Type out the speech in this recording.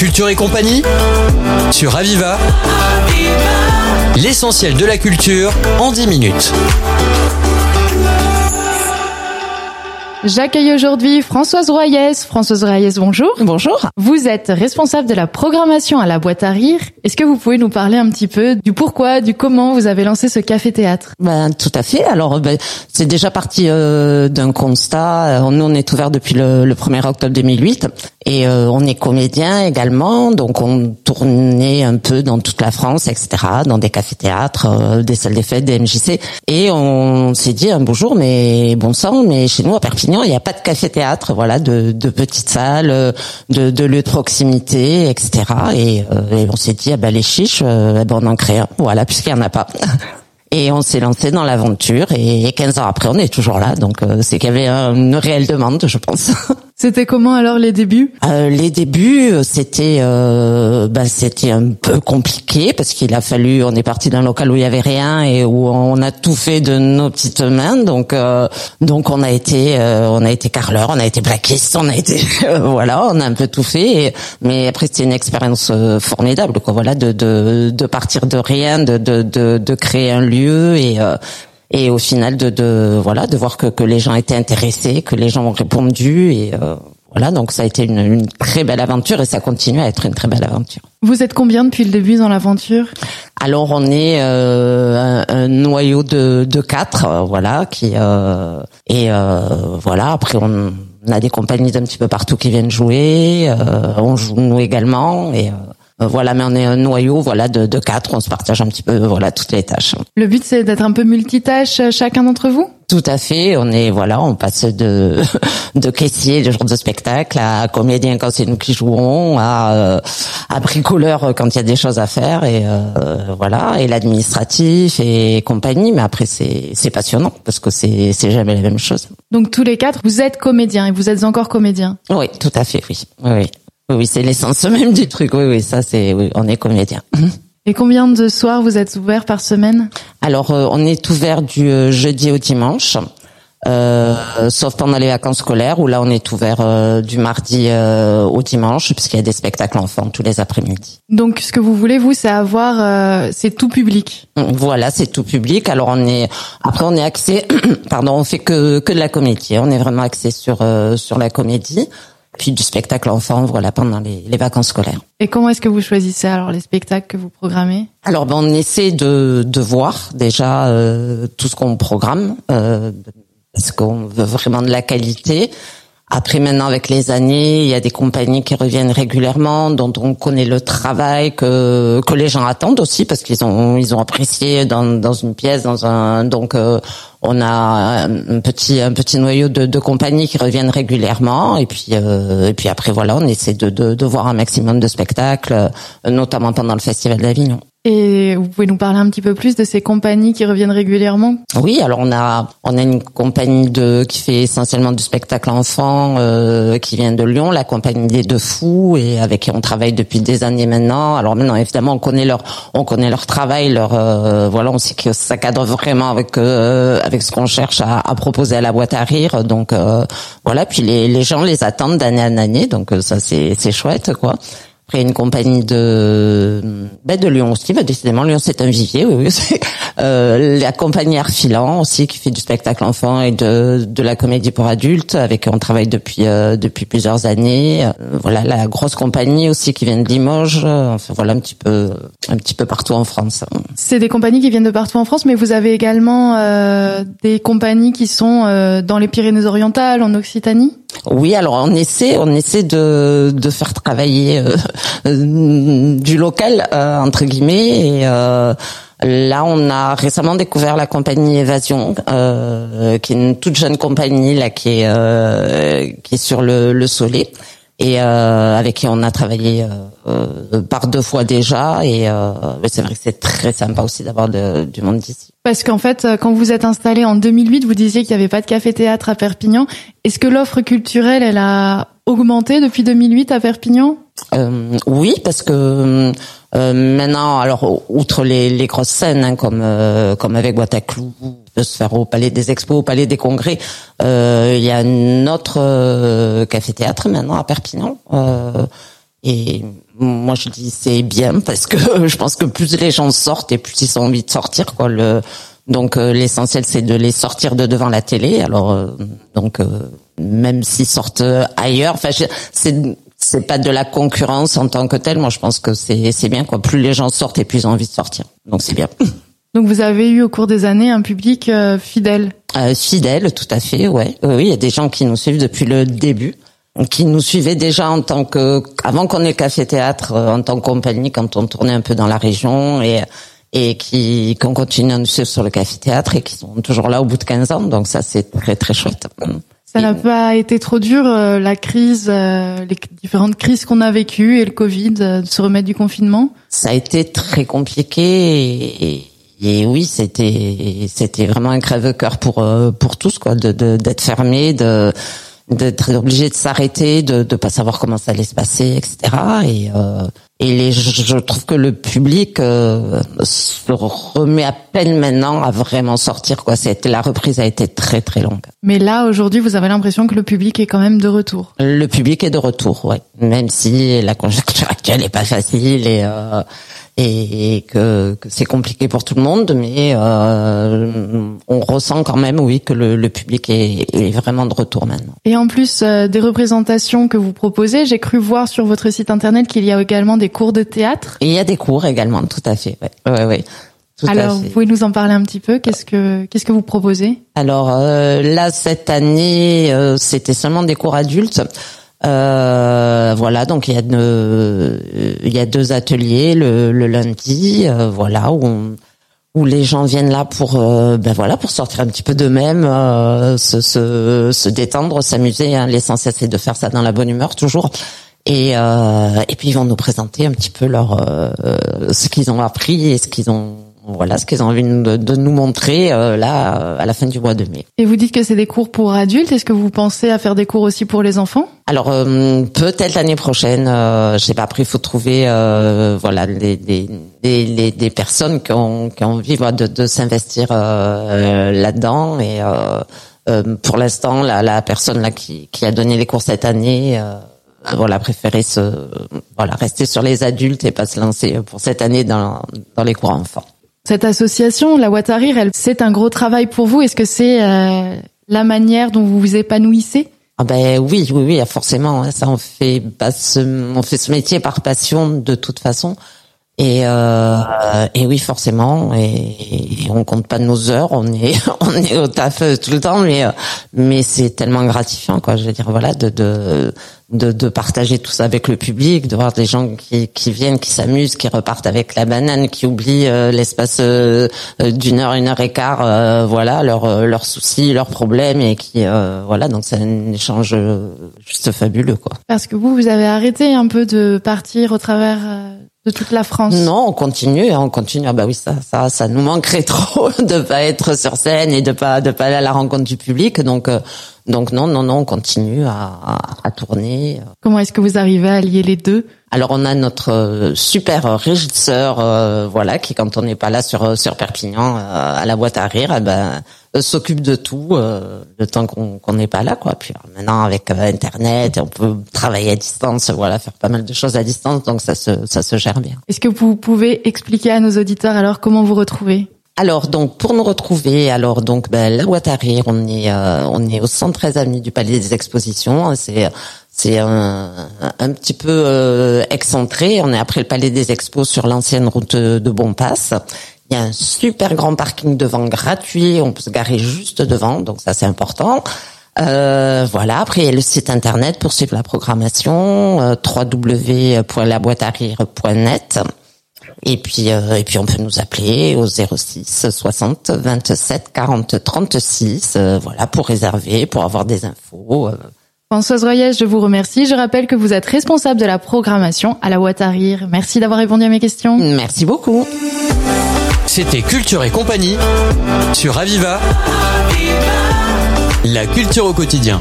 Culture et compagnie sur Aviva. L'essentiel de la culture en 10 minutes. J'accueille aujourd'hui Françoise Royès. Françoise Royès, bonjour. Bonjour. Vous êtes responsable de la programmation à la boîte à rire. Est-ce que vous pouvez nous parler un petit peu du pourquoi, du comment vous avez lancé ce café-théâtre Ben tout à fait. Alors ben, c'est déjà parti euh, d'un constat. Nous on est ouvert depuis le, le 1er octobre 2008 et euh, on est comédien également. Donc on tournait un peu dans toute la France, etc. Dans des cafés-théâtres, euh, des salles des fêtes, des MJC. Et on s'est dit un beau jour, mais bon sang, mais chez nous à Perpignan il n'y a pas de café-théâtre, voilà, de, de, petites salles, de, de lieux de proximité, etc. Et, euh, on s'est dit, ah ben les chiches, euh, ben on en crée un, voilà, puisqu'il n'y en a pas. Et on s'est lancé dans l'aventure et 15 ans après, on est toujours là. Donc euh, c'est qu'il y avait une réelle demande, je pense. C'était comment alors les débuts? Euh, Les débuts, c'était euh, bah, c'était un peu compliqué parce qu'il a fallu. On est parti d'un local où il y avait rien et où on a tout fait de nos petites mains. Donc euh, donc on a été euh, on a été carleur, on a été blackiste, on a été voilà, on a un peu tout fait. Mais après c'était une expérience formidable quoi. Voilà de de de partir de rien, de de de, de créer un lieu et et au final de, de voilà de voir que, que les gens étaient intéressés, que les gens ont répondu et euh, voilà donc ça a été une, une, très belle aventure et ça continue à être une très belle aventure. Vous êtes combien depuis le début dans l'aventure? Alors on est euh, un, un, noyau de, de quatre euh, voilà qui euh, et euh, voilà après on, on, a des compagnies d'un petit peu partout qui viennent jouer, on joue nous également et euh, voilà, mais on est un noyau, voilà, de, de quatre. On se partage un petit peu, voilà, toutes les tâches. Le but, c'est d'être un peu multitâche euh, chacun d'entre vous? Tout à fait. On est, voilà, on passe de de caissier le jour de spectacle à comédien quand c'est nous qui jouons, à euh, à bricoleur quand il y a des choses à faire et euh, voilà, et l'administratif et compagnie. Mais après, c'est c'est passionnant parce que c'est c'est jamais la même chose. Donc tous les quatre, vous êtes comédiens et vous êtes encore comédiens? Oui, tout à fait. Oui, oui. Oui. C'est l'essence même du truc. Oui, oui, ça c'est, oui, on est comédien. Et combien de soirs vous êtes ouvert par semaine? Alors, euh, on est ouvert du euh, jeudi au dimanche, euh, sauf pendant les vacances scolaires où là on est ouvert euh, du mardi euh, au dimanche puisqu'il y a des spectacles enfants tous les après-midi. Donc, ce que vous voulez vous, c'est avoir, c'est tout public. Voilà, c'est tout public. Alors on est, après on est axé, pardon, on fait que que de la comédie. On est vraiment axé sur sur la comédie puis du spectacle enfant, voilà, pendant les, les vacances scolaires. Et comment est-ce que vous choisissez alors les spectacles que vous programmez? Alors, ben, on essaie de, de voir déjà euh, tout ce qu'on programme, euh, parce qu'on veut vraiment de la qualité. Après, maintenant, avec les années, il y a des compagnies qui reviennent régulièrement, dont on connaît le travail que que les gens attendent aussi, parce qu'ils ont ils ont apprécié dans dans une pièce, dans un donc euh, on a un petit un petit noyau de, de compagnies qui reviennent régulièrement, et puis euh, et puis après voilà, on essaie de, de de voir un maximum de spectacles, notamment pendant le festival d'Avignon. Et vous pouvez nous parler un petit peu plus de ces compagnies qui reviennent régulièrement? Oui, alors on a on a une compagnie de qui fait essentiellement du spectacle enfant euh, qui vient de Lyon, la compagnie des Deux Fous et avec qui on travaille depuis des années maintenant. Alors maintenant évidemment on connaît leur on connaît leur travail, leur euh, voilà, on sait que ça cadre vraiment avec euh, avec ce qu'on cherche à, à, proposer à la boîte à rire. Donc euh, voilà, puis les les gens les attendent d'année en année, donc euh, ça c'est c'est chouette quoi. Après une compagnie de ben de Lyon aussi, ben décidément Lyon c'est un vivier, oui, oui. Euh, la compagnie Arfilan aussi qui fait du spectacle enfant et de de la comédie pour adultes avec qui on travaille depuis euh, depuis plusieurs années. Euh, voilà la grosse compagnie aussi qui vient de Limoges, enfin voilà un petit peu un petit peu partout en France. C'est des compagnies qui viennent de partout en France, mais vous avez également euh, des compagnies qui sont euh, dans les Pyrénées-Orientales, en Occitanie? Oui, alors on essaie, on essaie de, de faire travailler euh, du local euh, entre guillemets. Et, euh, là, on a récemment découvert la compagnie Évasion, qui est une toute jeune compagnie là qui est qui est sur le, le Soleil et euh, avec qui on a travaillé euh, par deux fois déjà et euh, c'est vrai que c'est très sympa aussi d'avoir du monde d'ici. Parce qu'en fait, quand vous êtes installé en 2008, vous disiez qu'il n'y avait pas de café-théâtre à Perpignan. Est-ce que l'offre culturelle, elle a augmenté depuis 2008 à Perpignan? Euh, Oui, parce que euh, maintenant, alors outre les, les grosses scènes hein, comme euh, comme avec Guataclou, peut se faire au Palais des Expos, au Palais des Congrès, euh, il y a notre café-théâtre maintenant à Perpignan Et moi je dis c'est bien parce que je pense que plus les gens sortent et plus ils ont envie de sortir quoi. Le, donc euh, l'essentiel c'est de les sortir de devant la télé. Alors euh, donc euh, même s'ils sortent ailleurs, enfin c'est c'est pas de la concurrence en tant que telle. Moi je pense que c'est c'est bien quoi. Plus les gens sortent et plus ils ont envie de sortir. Donc c'est bien. Donc vous avez eu au cours des années un public fidèle. fidèle, tout à fait. Ouais. Oui, il y a des gens qui nous suivent depuis le début qui nous suivaient déjà en tant que avant qu'on ait café théâtre euh, en tant que compagnie quand on tournait un peu dans la région et et qui qu'on continue à nous suivre sur le café théâtre et qui sont toujours là au bout de 15 ans donc ça c'est très très chouette. Ça n'a pas été trop dur euh, la crise euh, les différentes crises qu'on a vécues et le Covid de se remettre du confinement Ça a été très compliqué et, et oui, c'était c'était vraiment un crève-cœur pour pour tous quoi de d'être fermé de d'être obligé de s'arrêter, de ne pas savoir comment ça allait se passer, etc. Et, euh, et les, je trouve que le public euh, se remet à peine maintenant à vraiment sortir. Quoi, c'était la reprise a été très très longue. Mais là aujourd'hui, vous avez l'impression que le public est quand même de retour. Le public est de retour, ouais. Même si la conjoncture actuelle est pas facile et euh, et que, que c'est compliqué pour tout le monde, mais euh, on ressent quand même, oui, que le, le public est, est, vraiment de retour maintenant. Et en plus euh, des représentations que vous proposez, j'ai cru voir sur votre site internet qu'il y a également des cours de théâtre. Et il y a des cours également, tout à fait. Ouais, ouais, ouais. Alors, vous pouvez nous en parler un petit peu Qu'est-ce que qu'est-ce que vous proposez? Alors euh, là, cette année, euh, c'était seulement des cours adultes. Euh, voilà, donc il y a il y a deux ateliers le, le lundi, euh, voilà où où les gens viennent là pour euh, ben voilà pour sortir un petit peu d'eux-mêmes, euh, se, se, se détendre, s'amuser. Hein. L'essentiel c'est de faire ça dans la bonne humeur toujours. Et et puis ils vont nous présenter un petit peu leur ce qu'ils ont appris et ce qu'ils ont voilà ce qu'ils ont envie de, nous montrer euh, là à la fin du mois de mai. Et vous dites que c'est des cours pour adultes. Est-ce que vous pensez à faire des cours aussi pour les enfants? Alors euh, peut-être l'année prochaine. Euh, je sais pas. Après, il faut trouver euh, voilà des, des, des, des, personnes qui ont, qui ont envie de, de s'investir là-dedans. Et pour l'instant, la, la personne là qui, qui a donné les cours cette année voilà préféré se voilà rester sur les adultes et pas se lancer pour cette année dans dans les cours enfants. Cette association, la Watarir, elle, c'est un gros travail pour vous. Est-ce que c'est euh, la manière dont vous vous épanouissez? Ah ben oui, oui, oui, forcément. Hein. Ça, on fait, pas ce, on fait ce métier par passion de toute façon. Et, euh, et oui, forcément. Et, on compte pas nos heures. On est, on est au taf tout le temps, mais, mais c'est tellement gratifiant, quoi. Je veux dire, voilà, de, de de, de, partager tout ça avec le public, de voir des gens qui, qui viennent, qui s'amusent, qui repartent avec la banane, qui oublient euh, l'espace euh, euh, d'une heure, une heure et quart, voilà, leurs leurs soucis, leurs problèmes et qui voilà, donc c'est un échange juste fabuleux quoi. Parce que vous, vous avez arrêté un peu de partir au travers de toute la France. Non, on continue, hein, on continue. Ah bah oui, ça, ça, ça nous manquerait trop de pas être sur scène et de pas, de pas aller à la rencontre du public. Donc, donc non, non, non, on continue à, à, tourner. Comment est-ce que vous arrivez à lier les deux Alors on a notre euh, super régisseur, euh, voilà, qui quand on n'est pas là sur sur Perpignan euh, à la boîte à rire, eh ben s'occupe de tout le temps qu'on n'est pas là, quoi. Puis maintenant avec Internet, on peut travailler à distance, voilà, faire pas mal de choses à distance, donc ça se ça se gère bien. Est-ce que vous pouvez expliquer à nos auditeurs alors comment vous retrouvez? Alors donc pour nous retrouver, alors donc ben, la boîte à rire, on est euh, on est au 113 avenue du Palais des Expositions. C'est c'est un, un petit peu euh, excentré. On est après le Palais des Expos sur l'ancienne route de Bonpass. Il y a un super grand parking devant gratuit. On peut se garer juste devant, donc ça c'est important. Euh, voilà. Après, il y a le site internet pour suivre la programmation, euh, www.laboîtearire.net. Et puis, euh, et puis on peut nous appeler au 06 60 27 40 36, voilà, pour réserver, pour avoir des infos. Euh. Françoise Royès, je vous remercie. Je rappelle que vous êtes responsable de la programmation à la Ouattarir. Merci d'avoir répondu à mes questions. Merci beaucoup. C'était Culture et compagnie sur Aviva. La culture au quotidien.